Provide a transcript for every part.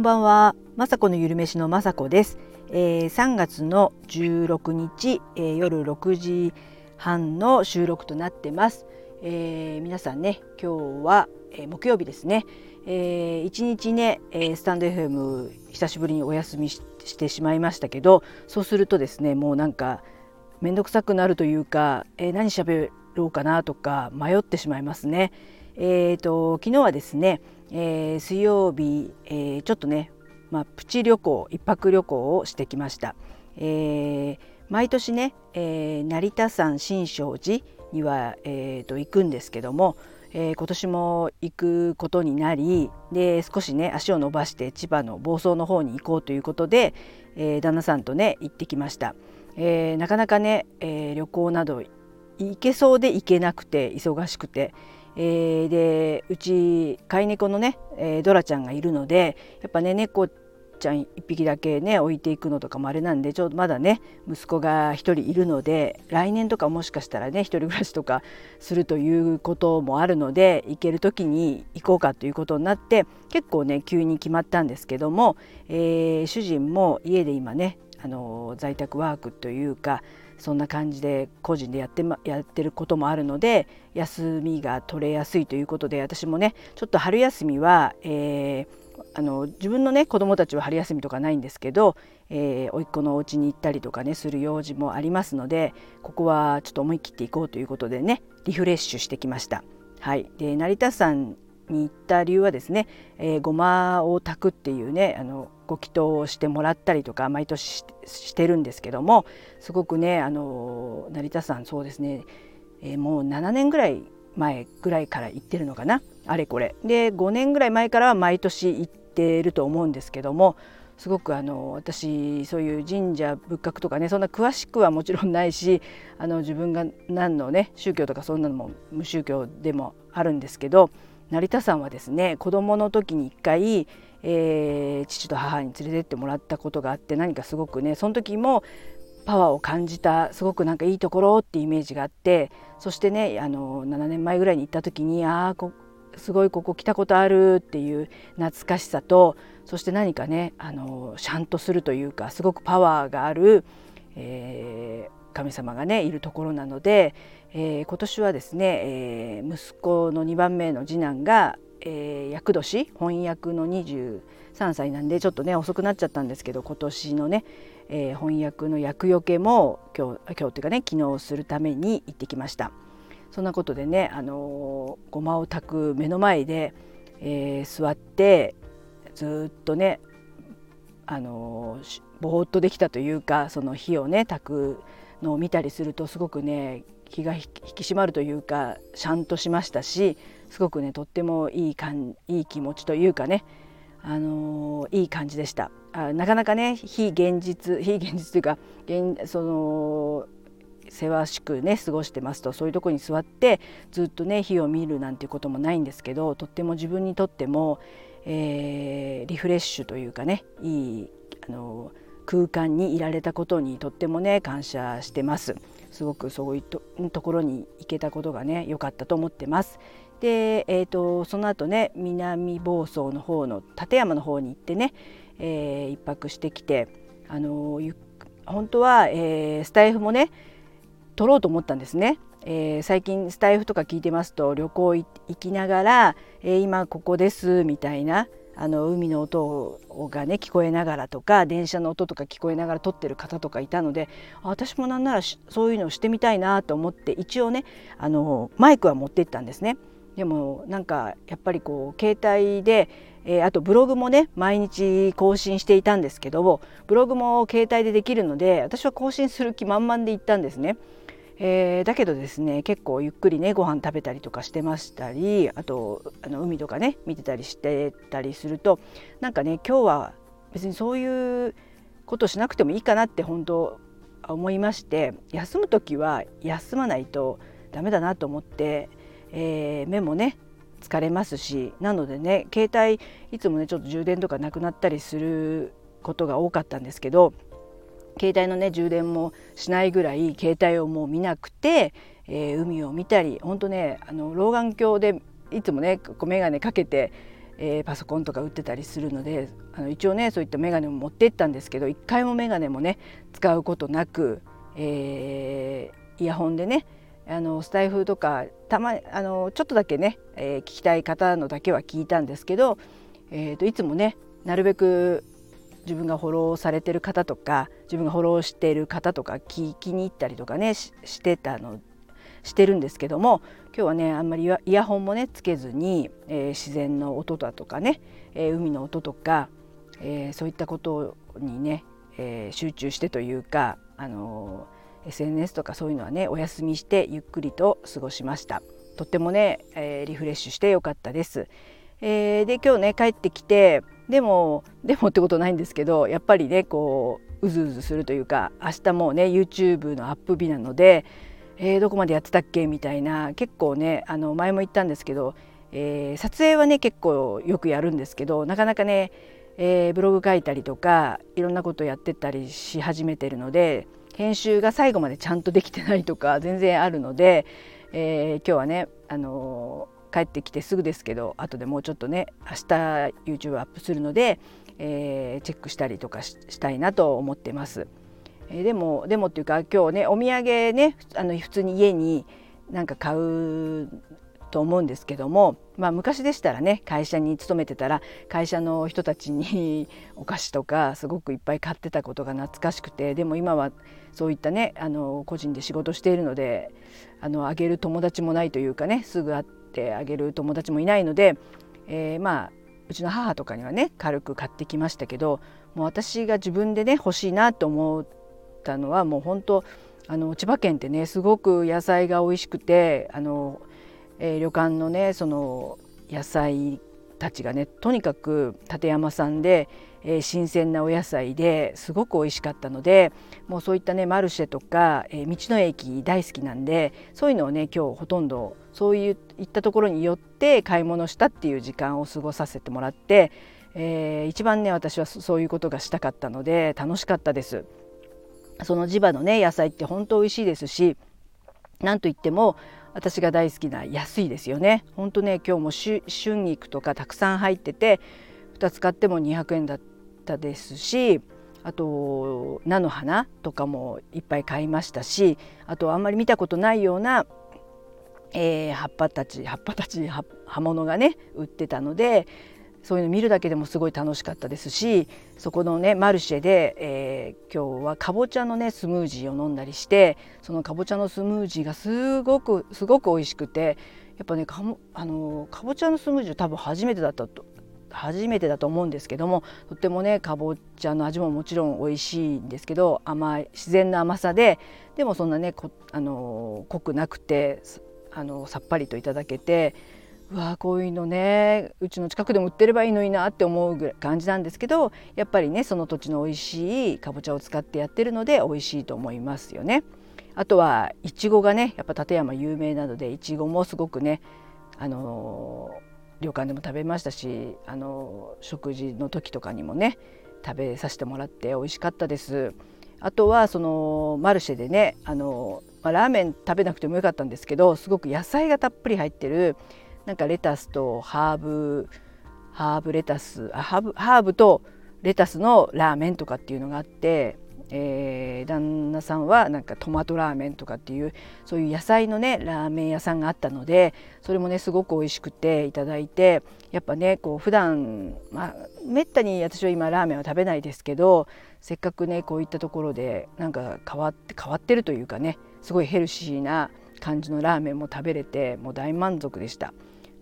んばんは、まさこのゆるめしのまさこです。えー、3月の16日、えー、夜6時半の収録となってます。えー、皆さんね、今日は、えー、木曜日ですね。えー、1日ね、えー、スタンド FM 久しぶりにお休みしてしまいましたけど、そうするとですね、もうなんか面倒くさくなるというか、えー、何喋ろうかなとか迷ってしまいますね。えーと、昨日はですね、えー、水曜日、えー、ちょっとね、まあ、プチ旅行一泊旅行をしてきました。えー、毎年ね、え、成田山新勝寺には、えーと、行くんですけども、えー、今年も行くことになりで少しね足を伸ばして千葉の房総の方に行こうということで、え、旦那さんとね行ってきました。え、なかなかね、え、旅行など行けそうで行けなくて忙しくて、えー、でうち飼い猫のね、えー、ドラちゃんがいるのでやっぱね猫ちゃん1匹だけね置いていくのとかもあれなんでちょうどまだね息子が1人いるので来年とかもしかしたらね1人暮らしとかするということもあるので行ける時に行こうかということになって結構ね急に決まったんですけども、えー、主人も家で今ねあの在宅ワークというかそんな感じで個人でやって,、ま、やってることもあるので休みが取れやすいということで私もねちょっと春休みは、えー、あの自分のね子供たちは春休みとかないんですけど、えー、甥っ子のお家に行ったりとかねする用事もありますのでここはちょっと思い切っていこうということでねリフレッシュしてきました。はい、で成田山に行った理由はですね、えー、ごまを炊くっていうねあのご祈祷をしてもらったりとか毎年してるんですけどもすごくねあの成田山そうですね、えー、もう7年ぐらい前ぐらいから行ってるのかなあれこれ。で5年ぐらい前からは毎年行ってると思うんですけどもすごくあの私そういう神社仏閣とかねそんな詳しくはもちろんないしあの自分が何のね宗教とかそんなのも無宗教でもあるんですけど成田山はですね子供の時に一回えー、父と母に連れてってもらったことがあって何かすごくねその時もパワーを感じたすごくなんかいいところってイメージがあってそしてねあの7年前ぐらいに行った時にああすごいここ来たことあるっていう懐かしさとそして何かねあのシャンとするというかすごくパワーがある、えー、神様がねいるところなので、えー、今年はですね、えー、息子の2番目の次男がえー、厄年翻訳の23歳なんでちょっとね遅くなっちゃったんですけど今年のね、えー、翻訳の厄除けも今日今日っていうかね昨日するために行ってきました。そんなことでね、あのー、ごまを炊く目の前で、えー、座ってずっとね、あの、ぼーっとできたというかその火をね炊くのを見たりするとすごくね気が引き締まるというかシャンとしましたしすごくねとってもいいかんいい気持ちというかねあのー、いい感じでしたあなかなかね非現実非現実というか現そのせわしくね過ごしてますとそういうとこに座ってずっとね火を見るなんていうこともないんですけどとっても自分にとっても、えー、リフレッシュというかねいいあの空間にいられたことにとってもね感謝してます。すごくそういうところに行けたことがね良かったと思ってます。で、えーと、その後ね南房総の方の立山の方に行ってね、えー、一泊してきてあの本当は、えー、スタイフもね取ろうと思ったんですね。えー、最近スタイフとか聞いてますと旅行行きながら、えー、今ここですみたいなあの海の音がね聞こえながらとか電車の音とか聞こえながら撮ってる方とかいたので私もなんならそういうのをしてみたいなと思って一応ねあのマイクは持って行ったんですね。でもなんかやっぱりこう携帯で、えー、あとブログもね毎日更新していたんですけどブログも携帯でできるので私は更新する気満々で行ったんですね。えー、だけどですね結構ゆっくりねご飯食べたりとかしてましたりあとあの海とかね見てたりしてたりするとなんかね今日は別にそういうことしなくてもいいかなって本当思いまして休む時は休まないとダメだなと思ってえー、目もね疲れますしなのでね携帯いつもねちょっと充電とかなくなったりすることが多かったんですけど携帯のね充電もしないぐらい携帯をもう見なくて、えー、海を見たり本当ねあの老眼鏡でいつもねこう眼鏡かけて、えー、パソコンとか売ってたりするのであの一応ねそういった眼鏡も持ってったんですけど一回も眼鏡もね使うことなく、えー、イヤホンでねあのスタイフとかたまあのちょっとだけね、え、聞きたい方のだけは聞いたんですけど、えーと、いつもねなるべく自分がフォローされてる方とか自分がフォローしてる方とか聞きに行ったりとかねしてたのしてるんですけども今日はねあんまりイヤホンもねつけずに、えー、自然の音だとかね、えー、海の音とか、えー、そういったことにね、え集中してというか、あの SNS とかそういうのはねお休みしてゆっくりと過ごしました。とってもね、えリフレッシュしてよかったです。えで今日ね帰ってきてでもでもってことないんですけどやっぱりねこううずうずするというか明日もうね YouTube のアップ日なのでえー、どこまでやってたっけみたいな結構ねあの前も言ったんですけど、えー、撮影はね結構よくやるんですけどなかなかね、えー、ブログ書いたりとかいろんなことやってたりし始めてるので編集が最後までちゃんとできてないとか全然あるので、え今日はね、あの帰ってきてすぐですけど後でもうちょっとね明日 YouTube アップするので、えチェックしたりとかしたいなと思ってます。えでもでもっていうか今日ねお土産ねあの普通に家になんか買うと思うんですけども、まあ、昔でしたらね会社に勤めてたら会社の人たちに お菓子とかすごくいっぱい買ってたことが懐かしくてでも今はそういったねあの個人で仕事しているのであのあげる友達もないというかねすぐ会ってあげる友達もいないので、えー、まあうちの母とかにはね軽く買ってきましたけどもう私が自分でね欲しいなと思ったのはもう本当あの千葉県ってねすごく野菜が美味しくてあの、えー、旅館のねその野菜たちがねとにかく立山さんで、えー、新鮮なお野菜ですごく美味しかったのでもうそういったねマルシェとか、えー、道の駅大好きなんでそういうのをね今日ほとんどそういったところに寄って買い物したっていう時間を過ごさせてもらって、えー、一番ね私はそういうことがしたかったので楽しかったです。その地場のね野菜って本当美味しいですしなんといっても私が大好きな安いですよね。ほんとね今日も春菊とかたくさん入ってて2つ買っても200円だったですしあと菜の花とかもいっぱい買いましたしあとあんまり見たことないような、えー、葉っぱたち葉っぱたち葉物がね売ってたのでそういうの見るだけでもすごい楽しかったですしそこのねマルシェで、えー、今日はかぼちゃのねスムージーを飲んだりしてそのかぼちゃのスムージーがすごくすごく美味しくてやっぱねかあのかぼちゃのスムージー多分初めてだったと初めてだと思うんですけどもとってもねかぼちゃの味ももちろん美味しいんですけど甘い自然な甘さででもそんなねあの濃くなくてあのさっぱりといただけてうわこういうのねうちの近くでも売ってればいいのになって思うぐらい感じなんですけどやっぱりねその土地の美味しいかぼちゃを使ってやってるので美味しいと思いますよね。あとはいちごがねやっぱ立山有名なのでいちごもすごくねあの旅館でも食べましたしあの食事の時とかにもね食べさせてもらって美味しかったです。あとはそのマルシェでねあの、まあ、ラーメン食べなくてもよかったんですけどすごく野菜がたっぷり入ってるなんかレタスとハーブハーブレタスあハーブハーブとレタスのラーメンとかっていうのがあって、えー、旦那さんはなんかトマトラーメンとかっていうそういう野菜のねラーメン屋さんがあったのでそれもねすごく美味しくていただいてやっぱねこう普段まあめったに私は今ラーメンは食べないですけどせっかくねこういったところでなんか変わって変わってるというかねすごいヘルシーな感じのラーメンも食べれてもう大満足でした。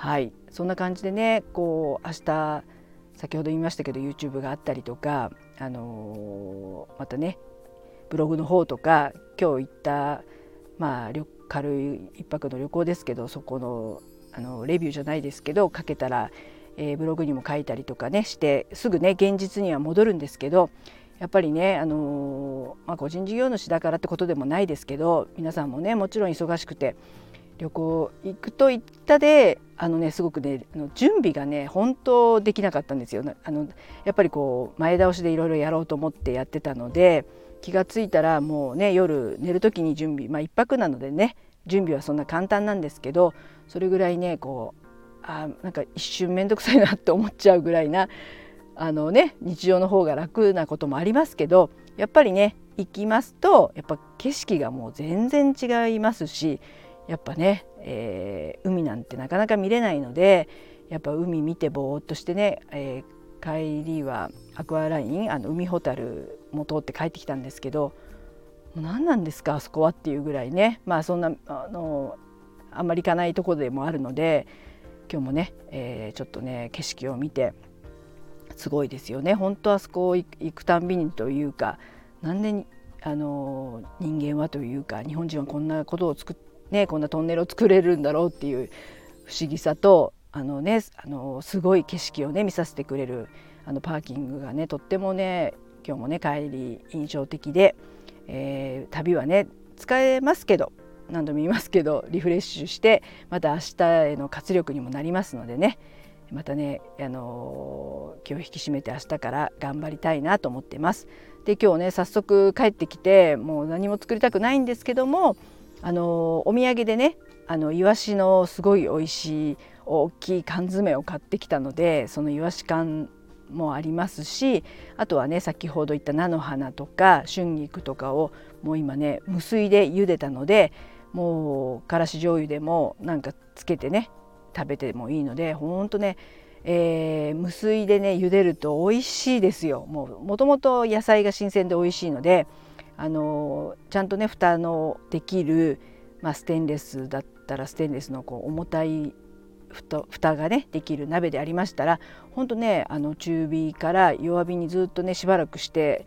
はい。そんな感じでねこう明日先ほど言いましたけど YouTube があったりとか、あのー、またねブログの方とか今日行ったまあ軽い一泊の旅行ですけどそこのあのレビューじゃないですけど書けたら、えー、ブログにも書いたりとかねしてすぐね現実には戻るんですけどやっぱりね、あのー、まあ、個人事業主だからってことでもないですけど皆さんもねもちろん忙しくて旅行行くと言ったであのねすごくね準備がね本当できなかったんですよ。あのやっぱりこう前倒しでいろいろやろうと思ってやってたので気が付いたらもうね夜寝る時に準備まあ1泊なのでね準備はそんな簡単なんですけどそれぐらいねこうあなんか一瞬面倒くさいなって思っちゃうぐらいなあのね日常の方が楽なこともありますけどやっぱりね行きますとやっぱ景色がもう全然違いますしやっぱね、えー、海なんてなかなか見れないのでやっぱ海見てぼーっとしてね、えー、帰りはアクアラインあの海ホタルも通って帰ってきたんですけどもう何なんですかあそこはっていうぐらいね。まあそんなあのあんまり行かないところでもあるので今日もね、えー、ちょっとね景色を見てすごいですよね。本当あそこ行くたんびにというかなんであの人間はというか日本人はこんなことを作ってねこんなトンネルを作れるんだろうっていう不思議さとあのねあのすごい景色をね見させてくれるあのパーキングがねとってもね今日もね帰り印象的で、えー、旅はね使えますけど何度も言いますけどリフレッシュしてまた明日への活力にもなりますのでねまたね、あの気を引き締めて明日から頑張りたいなと思ってます。で今日ね早速帰ってきてもう何も作りたくないんですけども、あのお土産でねあのイワシのすごい美味しい大きい缶詰を買ってきたのでそのイワシ缶もありますしあとはね先ほど言った菜の花とか春菊とかをもう今ね無水で茹でたのでもうからし醤油でもなんかつけてね食べてもいいのでほんとね、えー、無水でね茹でると美味しいですよ。もうもともと野菜が新鮮で美味しいのであのちゃんとね蓋のできる、まあ、ステンレスだったらステンレスのこう重たい蓋がねできる鍋でありましたらほんとねあの中火から弱火にずっとねしばらくして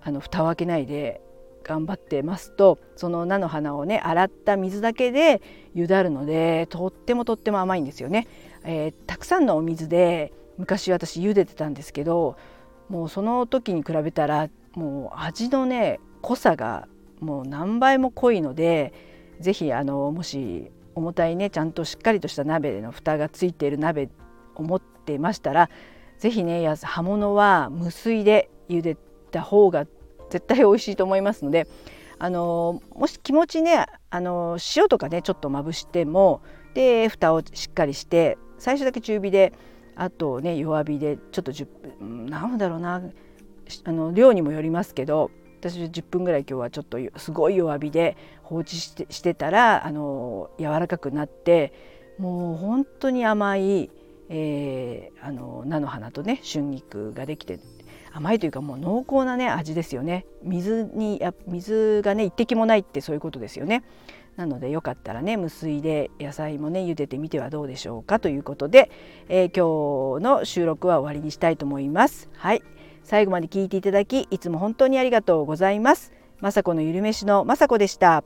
あの蓋を開けないで頑張ってますとその菜の花をね洗った水だけで茹だるのでとってもとっても甘いんですよね。えー、たくさんのお水で昔私茹でてたんですけどもうその時に比べたらもう味のね濃さがもう何倍も濃いので是非あのもし重たいねちゃんとしっかりとした鍋の蓋がついている鍋を持ってましたら是非ね葉物は無水で茹でた方が絶対美味しいと思いますのであのもし気持ちねあの塩とかねちょっとまぶしてもで蓋をしっかりして最初だけ中火であとね弱火でちょっと10分なんだろうなあの量にもよりますけど私10分ぐらい今日はちょっとすごい弱火で放置してしてたらあの柔らかくなってもう本当に甘い、えー、あの菜の花とね春菊ができて甘いというかもう濃厚なね味ですよね。水にや水がね一滴もないってそういうことですよね。なのでよかったらね無水で野菜もね茹でてみてはどうでしょうかということで、えー、今日の収録は終わりにしたいと思います。はい。最後まで聞いていただきいつも本当にありがとうございます。雅子のゆるめしの雅子でした。